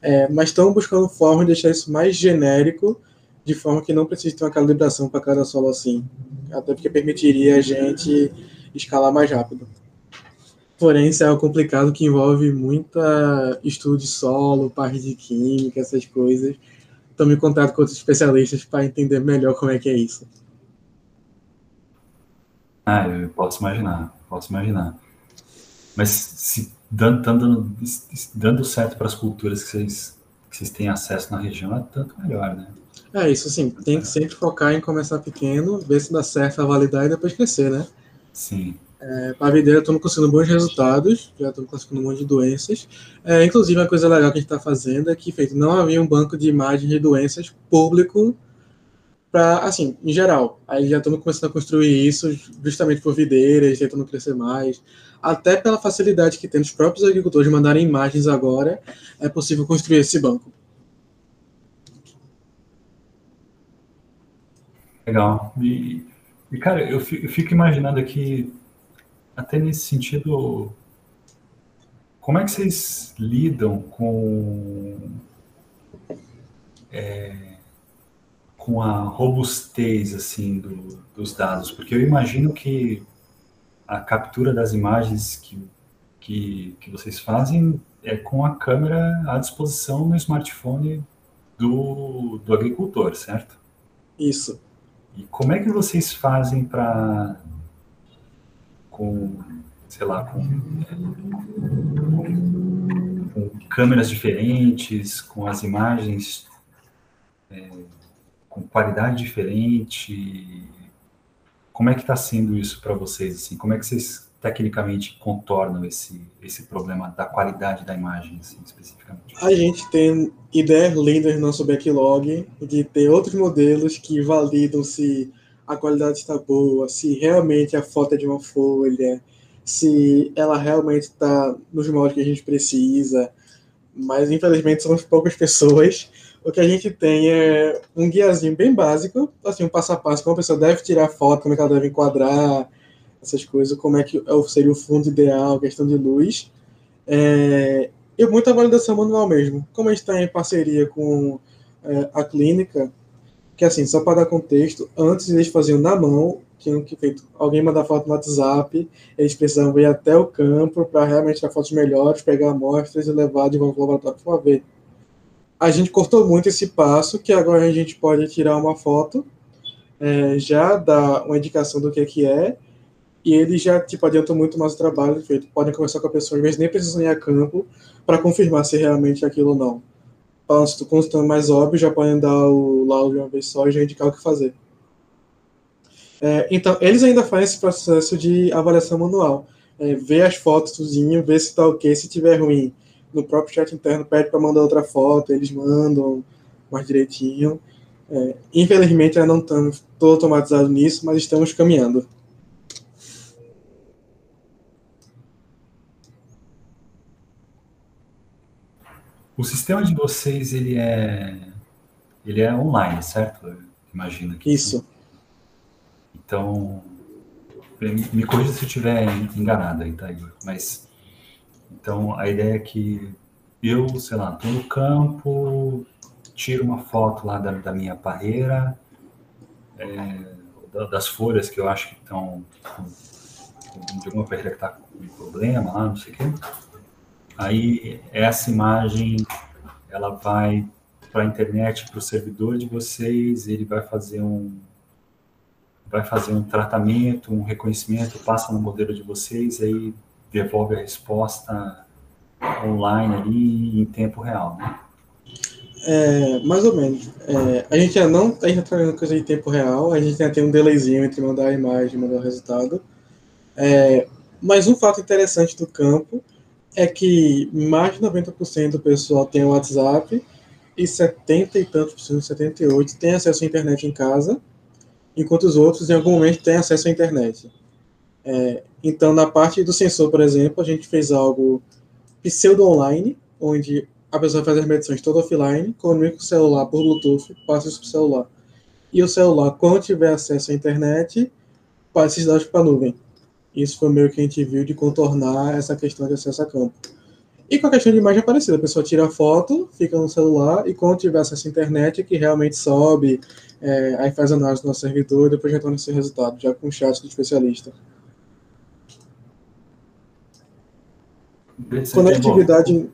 É, mas estamos buscando forma de deixar isso mais genérico, de forma que não precise ter uma calibração para cada solo assim. Até porque permitiria a gente escalar mais rápido. Porém, isso é algo complicado que envolve muita estudo de solo, parte de química, essas coisas. Estou em contato com outros especialistas para entender melhor como é que é isso. Ah, eu posso imaginar, posso imaginar. Mas se dando, dando, dando certo para as culturas que vocês, que vocês têm acesso na região, é tanto melhor, né? É, isso sim, tem que sempre focar em começar pequeno, ver se dá certo a validar e depois crescer, né? Sim. É, para a videira estamos conseguindo bons resultados, já estamos conseguindo um monte de doenças. É, inclusive, uma coisa legal que a gente está fazendo é que feito, não havia um banco de imagens de doenças público para, assim, em geral. Aí já estamos começando a construir isso justamente por videiras, tentando crescer mais. Até pela facilidade que tem os próprios agricultores mandarem imagens agora, é possível construir esse banco. Legal. E, e cara, eu fico, eu fico imaginando aqui, até nesse sentido, como é que vocês lidam com é, com a robustez assim do, dos dados? Porque eu imagino que a captura das imagens que, que, que vocês fazem é com a câmera à disposição no smartphone do, do agricultor, certo? Isso. E como é que vocês fazem para com, sei lá, com, com, com, câmeras diferentes, com as imagens é, com qualidade diferente? Como é que está sendo isso para vocês? Assim? Como é que vocês tecnicamente contornam esse, esse problema da qualidade da imagem, assim, especificamente? A gente tem ideias lindas no nosso backlog de ter outros modelos que validam se a qualidade está boa, se realmente a foto é de uma folha, se ela realmente está nos moldes que a gente precisa. Mas infelizmente somos poucas pessoas. O que a gente tem é um guiazinho bem básico, assim, um passo a passo, como a pessoa deve tirar foto, como é que ela deve enquadrar, essas coisas, como é que seria o fundo ideal, questão de luz. É, e muita validação manual mesmo. Como a gente está em parceria com é, a clínica, que assim, só para dar contexto, antes eles faziam na mão, tinham que feito alguém mandar foto no WhatsApp, eles precisavam ir até o campo para realmente tirar fotos melhores, pegar amostras e levar de volta ao laboratório para ver. A gente cortou muito esse passo, que agora a gente pode tirar uma foto, é, já dá uma indicação do que é que é, e eles já tipo, adiantam muito mais o trabalho feito. Podem conversar com a pessoa, vezes nem precisam ir a campo para confirmar se realmente é aquilo ou não. Quando estão mais óbvio, já podem dar o laudo de uma vez só e já indicar o que fazer. É, então, eles ainda fazem esse processo de avaliação manual. É, ver as fotos, ver se está ok, se tiver ruim. No próprio chat interno, pede para mandar outra foto, eles mandam mais direitinho. É, infelizmente, ainda não estamos todo automatizados nisso, mas estamos caminhando. O sistema de vocês, ele é, ele é online, certo? Imagina que. Isso. Então, me corrija se eu estiver enganado aí, tá, Igor? Mas, então, a ideia é que eu, sei lá, estou no campo, tiro uma foto lá da, da minha parreira, é, das folhas que eu acho que estão de alguma parreira que está com problema lá, não sei o quê. Aí essa imagem ela vai para a internet, para o servidor de vocês, ele vai fazer um vai fazer um tratamento, um reconhecimento, passa no modelo de vocês, aí devolve a resposta online ali em tempo real, né? É, mais ou menos. É, a gente ainda não está trabalhando coisa em tempo real, a gente ainda tem um delayzinho entre mandar a imagem e mandar o resultado. É, mas um fato interessante do campo é que mais de 90% do pessoal tem o WhatsApp e 70 e tantos por cento, 78, tem acesso à internet em casa. enquanto os outros, em algum momento, têm acesso à internet. É, então, na parte do sensor, por exemplo, a gente fez algo pseudo-online, onde a pessoa faz as medições toda offline, comunica o celular por Bluetooth, passa isso para o celular. E o celular, quando tiver acesso à internet, passa esses dados para a nuvem. Isso foi meio que a gente viu de contornar essa questão de acesso a campo. E com a questão de imagem é parecida, a pessoa tira a foto, fica no celular, e quando tiver acesso à internet, que realmente sobe, é, aí faz análise no servidor e depois retorna esse resultado, já com o chat do especialista. Conectividade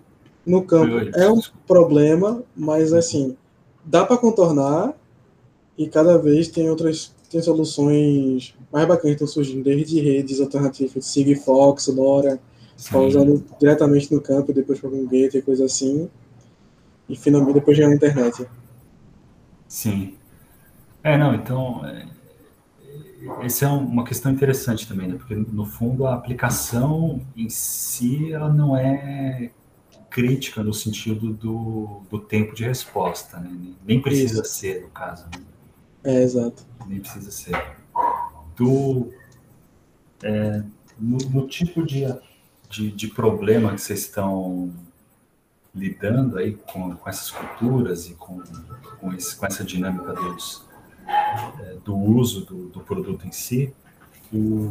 no campo é um problema, mas assim, dá para contornar e cada vez tem outras tem soluções mais bacanas que estão surgindo, desde redes alternativas, Sigfox, Nora, usando diretamente no campo, depois para um gateway e coisa assim, e finalmente depois chegar na internet. Sim. É, não, então, é, essa é uma questão interessante também, né? porque no fundo a aplicação em si ela não é crítica no sentido do, do tempo de resposta, né? nem precisa Isso. ser no caso. Né? É, exato. Nem precisa ser. Do, é, no, no, tipo de, de, de, problema que vocês estão lidando aí com, com essas culturas e com, com, esse, com essa dinâmica dos, é, do uso do, do, produto em si, o,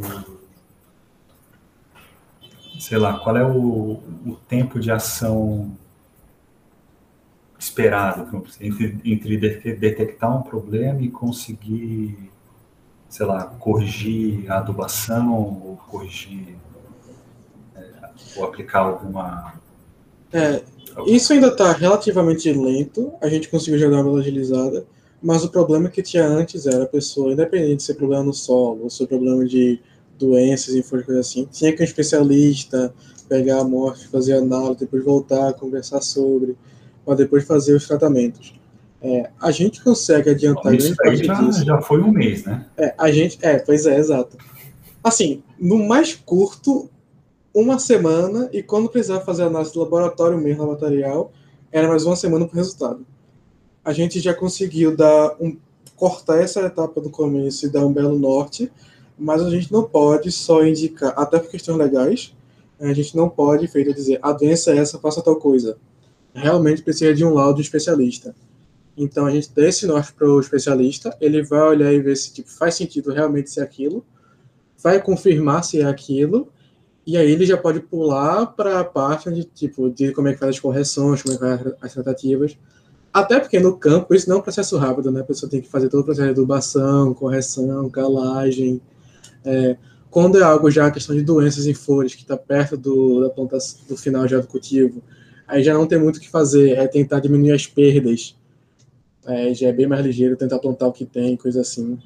sei lá, qual é o, o tempo de ação esperado entre, entre detectar um problema e conseguir, sei lá, corrigir a adubação ou corrigir é, ou aplicar alguma. É, isso ainda está relativamente lento, a gente conseguiu jogar uma agilizada, mas o problema que tinha antes era a pessoa, independente de ser problema no solo ou ser problema de doenças e coisa assim, tinha que um especialista pegar a morte, fazer análise, depois voltar, conversar sobre para depois fazer os tratamentos. É, a gente consegue adiantar Isso aí já, já foi um mês, né? É, a gente, é, pois é, exato. Assim, no mais curto, uma semana, e quando precisava fazer análise de laboratório mesmo, material, era mais uma semana para o resultado. A gente já conseguiu dar um, cortar essa etapa do começo e dar um belo norte, mas a gente não pode só indicar, até por questões legais, a gente não pode, feito dizer, a doença é essa, faça tal coisa realmente precisa de um laudo especialista. Então a gente dá esse norte para o especialista, ele vai olhar e ver se tipo, faz sentido realmente ser aquilo, vai confirmar se é aquilo, e aí ele já pode pular para a parte de tipo de como é que faz as correções, como é que faz as tratativas. Até porque no campo isso não é um processo rápido, né? A pessoa tem que fazer todo o processo de adubação, correção, calagem. É, quando é algo já questão de doenças em folhas, que está perto do, da planta, do final já do cultivo, aí já não tem muito o que fazer, é tentar diminuir as perdas. É, já é bem mais ligeiro tentar plantar o que tem, coisa assim.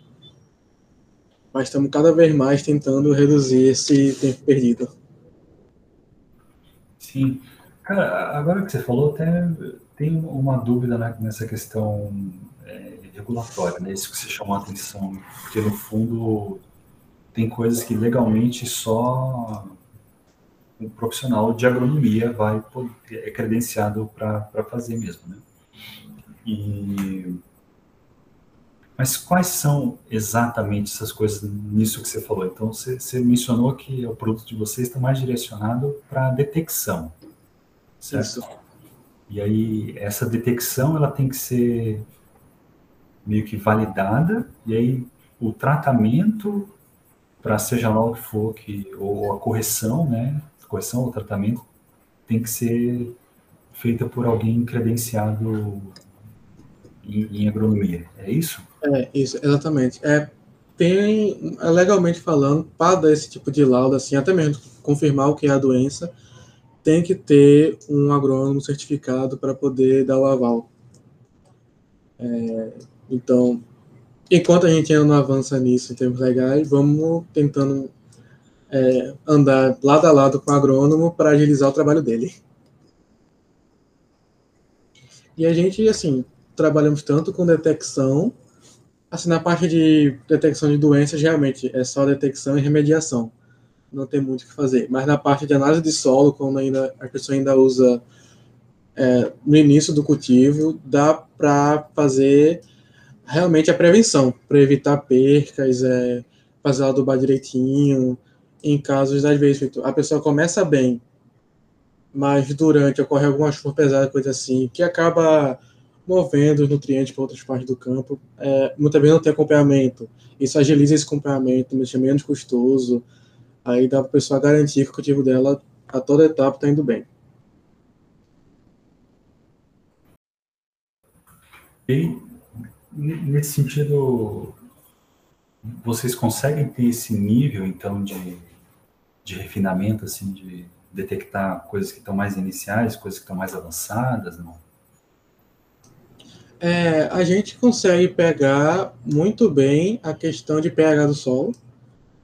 Mas estamos cada vez mais tentando reduzir esse tempo perdido. Sim. Cara, agora que você falou, até tem uma dúvida nessa questão é, regulatória, né? Isso que você chamou a atenção, porque no fundo tem coisas que legalmente só um profissional de agronomia vai poder, é credenciado para fazer mesmo, né? E mas quais são exatamente essas coisas nisso que você falou? Então, você, você mencionou que o produto de vocês está mais direcionado para detecção, certo? Isso. E aí, essa detecção, ela tem que ser meio que validada, e aí o tratamento, para seja lá o que for, que, ou a correção, né, correção ou tratamento tem que ser feita por alguém credenciado em, em agronomia. É isso? É, isso, exatamente. É, tem, é, legalmente falando, para dar esse tipo de laudo, assim, até mesmo confirmar o que é a doença, tem que ter um agrônomo certificado para poder dar o aval. É, então, enquanto a gente ainda não avança nisso em termos legais, vamos tentando é, andar lado a lado com o agrônomo para agilizar o trabalho dele. E a gente, assim, trabalhamos tanto com detecção, assim, na parte de detecção de doenças, realmente é só detecção e remediação. Não tem muito o que fazer. Mas na parte de análise de solo, quando ainda, a pessoa ainda usa é, no início do cultivo, dá para fazer realmente a prevenção, para evitar percas, é, fazer adubar direitinho. Em casos, às vezes, a pessoa começa bem, mas durante ocorre alguma chuva pesada, coisa assim, que acaba movendo os nutrientes para outras partes do campo. É, muitas vezes não tem acompanhamento. Isso agiliza esse acompanhamento, deixa menos custoso. Aí dá para a pessoa garantir que o cultivo dela, a toda etapa, está indo bem. E nesse sentido, vocês conseguem ter esse nível, então, de, de refinamento, assim, de detectar coisas que estão mais iniciais, coisas que estão mais avançadas, não? É, a gente consegue pegar muito bem a questão de pH do solo,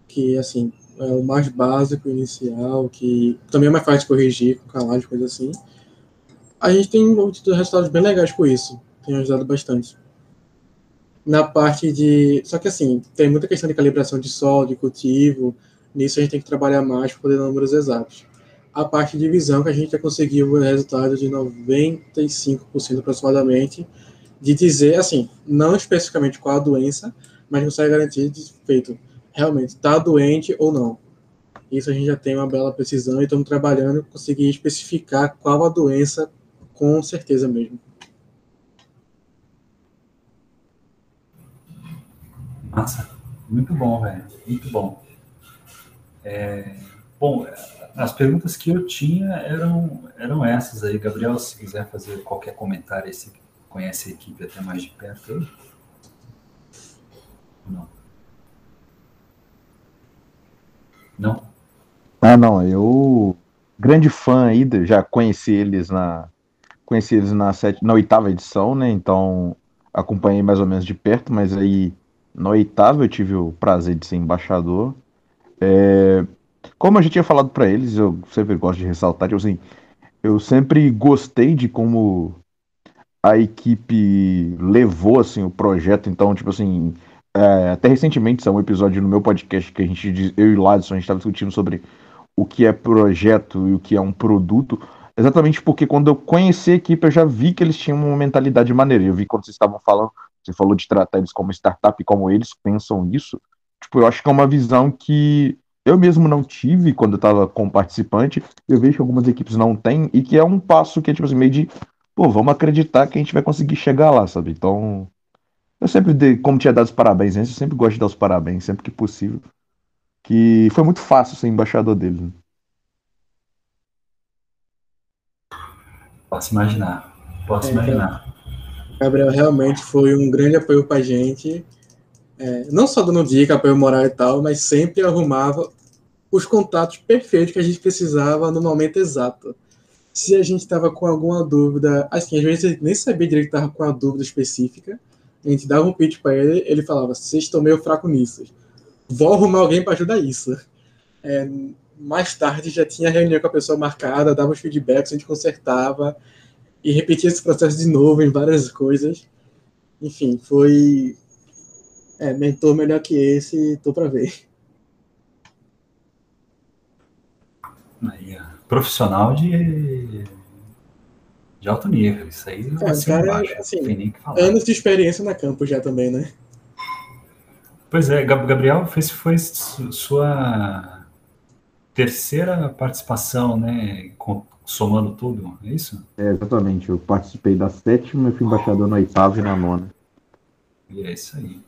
que, assim, é o mais básico, inicial, que também é mais fácil de corrigir com calagem, coisa assim. A gente tem obtido resultados bem legais com isso tem ajudado bastante. Na parte de. Só que assim, tem muita questão de calibração de solo, de cultivo. Nisso a gente tem que trabalhar mais para poder dar números exatos. A parte de visão, que a gente já conseguiu o resultado de 95% aproximadamente, de dizer, assim, não especificamente qual a doença, mas consegue garantir de feito, realmente, está doente ou não. Isso a gente já tem uma bela precisão e estamos trabalhando para conseguir especificar qual a doença com certeza mesmo. Massa. Muito bom, velho. Muito bom. É, bom, as perguntas que eu tinha eram, eram essas aí. Gabriel, se quiser fazer qualquer comentário, se conhece a equipe até mais de perto. Não. Não? Ah, não. Eu grande fã aí, já conheci eles na conheci eles na, sete, na oitava edição, né? Então acompanhei mais ou menos de perto, mas aí na oitava eu tive o prazer de ser embaixador. É, como eu já tinha falado para eles, eu sempre gosto de ressaltar, tipo assim, eu sempre gostei de como a equipe levou assim o projeto. Então, tipo assim, é, até recentemente saiu um episódio no meu podcast que a gente, eu e Ladson, a gente estava discutindo sobre o que é projeto e o que é um produto. Exatamente porque quando eu conheci a equipe, eu já vi que eles tinham uma mentalidade maneira. Eu vi quando vocês estavam falando você falou de tratar eles como startup, como eles pensam isso. Tipo, eu acho que é uma visão que eu mesmo não tive quando eu estava como participante. Eu vejo que algumas equipes não têm e que é um passo que é tipo assim, meio de, pô, vamos acreditar que a gente vai conseguir chegar lá, sabe? Então, eu sempre, dei, como tinha dado os parabéns antes, eu sempre gosto de dar os parabéns, sempre que possível. Que foi muito fácil ser embaixador deles. Né? Posso imaginar. Posso é, imaginar. Gabriel realmente foi um grande apoio para a gente, é, não só dando dica, apoio moral e tal, mas sempre arrumava os contatos perfeitos que a gente precisava no momento exato. Se a gente estava com alguma dúvida, assim, às vezes nem sabia direito que estava com a dúvida específica, a gente dava um pitch para ele, ele falava: vocês estão meio fraco nisso, vou arrumar alguém para ajudar isso. É, mais tarde já tinha reunião com a pessoa marcada, dava os feedbacks, a gente consertava, e repetir esse processo de novo em várias coisas. Enfim, foi é, mentor melhor que esse, tô para ver. Aí, profissional de, de alto nível, isso aí é, assim, cara, baixo, assim, tem nem que falar. Anos de experiência na campo já também, né? Pois é, Gabriel fez foi sua terceira participação, né, somando tudo, é isso? É, exatamente. Eu participei da sétima, fui embaixador na oitava e na nona. E é isso aí.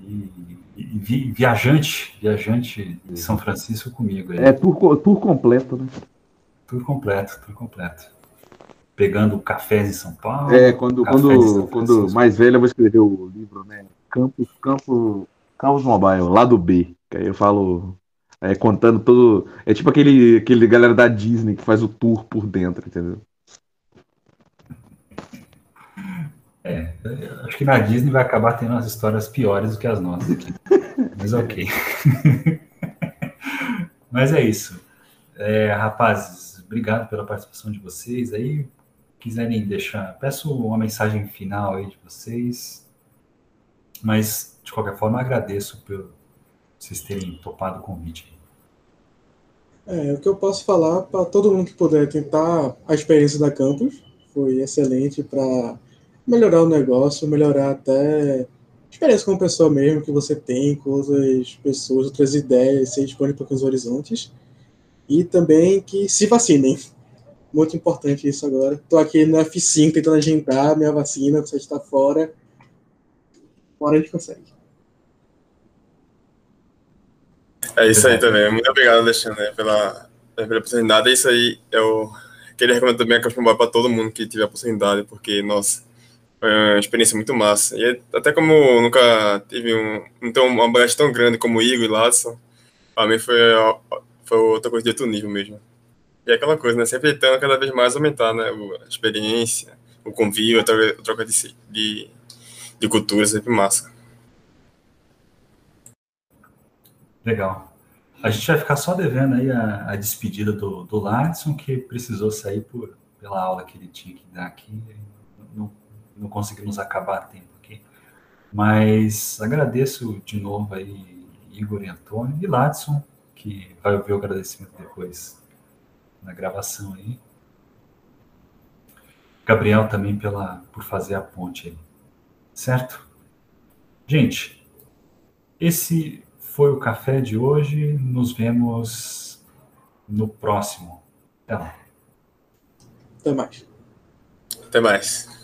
E, e viajante, viajante de São Francisco comigo. Aí. É, tour, tour completo, né? Tour completo, tour completo. Pegando cafés em São Paulo. É, quando, quando, quando mais velho eu vou escrever o livro, né? Campo, Campo, Campos Mobile, lado B. Que aí eu falo é, contando todo. É tipo aquele, aquele galera da Disney que faz o tour por dentro, entendeu? É, acho que na Disney vai acabar tendo as histórias piores do que as nossas aqui. Mas ok. Mas é isso. É, rapazes, obrigado pela participação de vocês. Aí, quiserem deixar, peço uma mensagem final aí de vocês. Mas, de qualquer forma, agradeço por vocês terem topado o convite. É, o que eu posso falar para todo mundo que puder tentar a experiência da campus foi excelente para melhorar o negócio, melhorar até experiência como pessoa mesmo que você tem com outras pessoas, outras ideias, se expõe para os horizontes. E também que se vacinem. Muito importante isso agora. Estou aqui no F5 tentando agendar minha vacina, você está fora. Fora a gente consegue. É isso aí também. Muito obrigado, Alexandre, pela, pela oportunidade. É isso aí. Eu queria recomendar também a Cosmo para todo mundo que tiver a oportunidade, porque, nossa, foi uma experiência muito massa. E até como nunca tive um, então, uma bagagem tão grande como o Igor e Ladson, para mim foi, foi outra coisa de outro nível mesmo. E é aquela coisa, né? Sempre tentando cada vez mais aumentar né? a experiência, o convívio, a troca de, de, de cultura, sempre massa. Legal. A gente vai ficar só devendo aí a, a despedida do, do Ladson, que precisou sair por, pela aula que ele tinha que dar aqui. Não, não conseguimos acabar a tempo aqui. Mas agradeço de novo aí Igor e Antônio e Ladson, que vai ouvir o agradecimento depois na gravação aí. Gabriel também pela, por fazer a ponte aí. Certo? Gente, esse foi o café de hoje. Nos vemos no próximo. Até lá. Até mais. Até mais.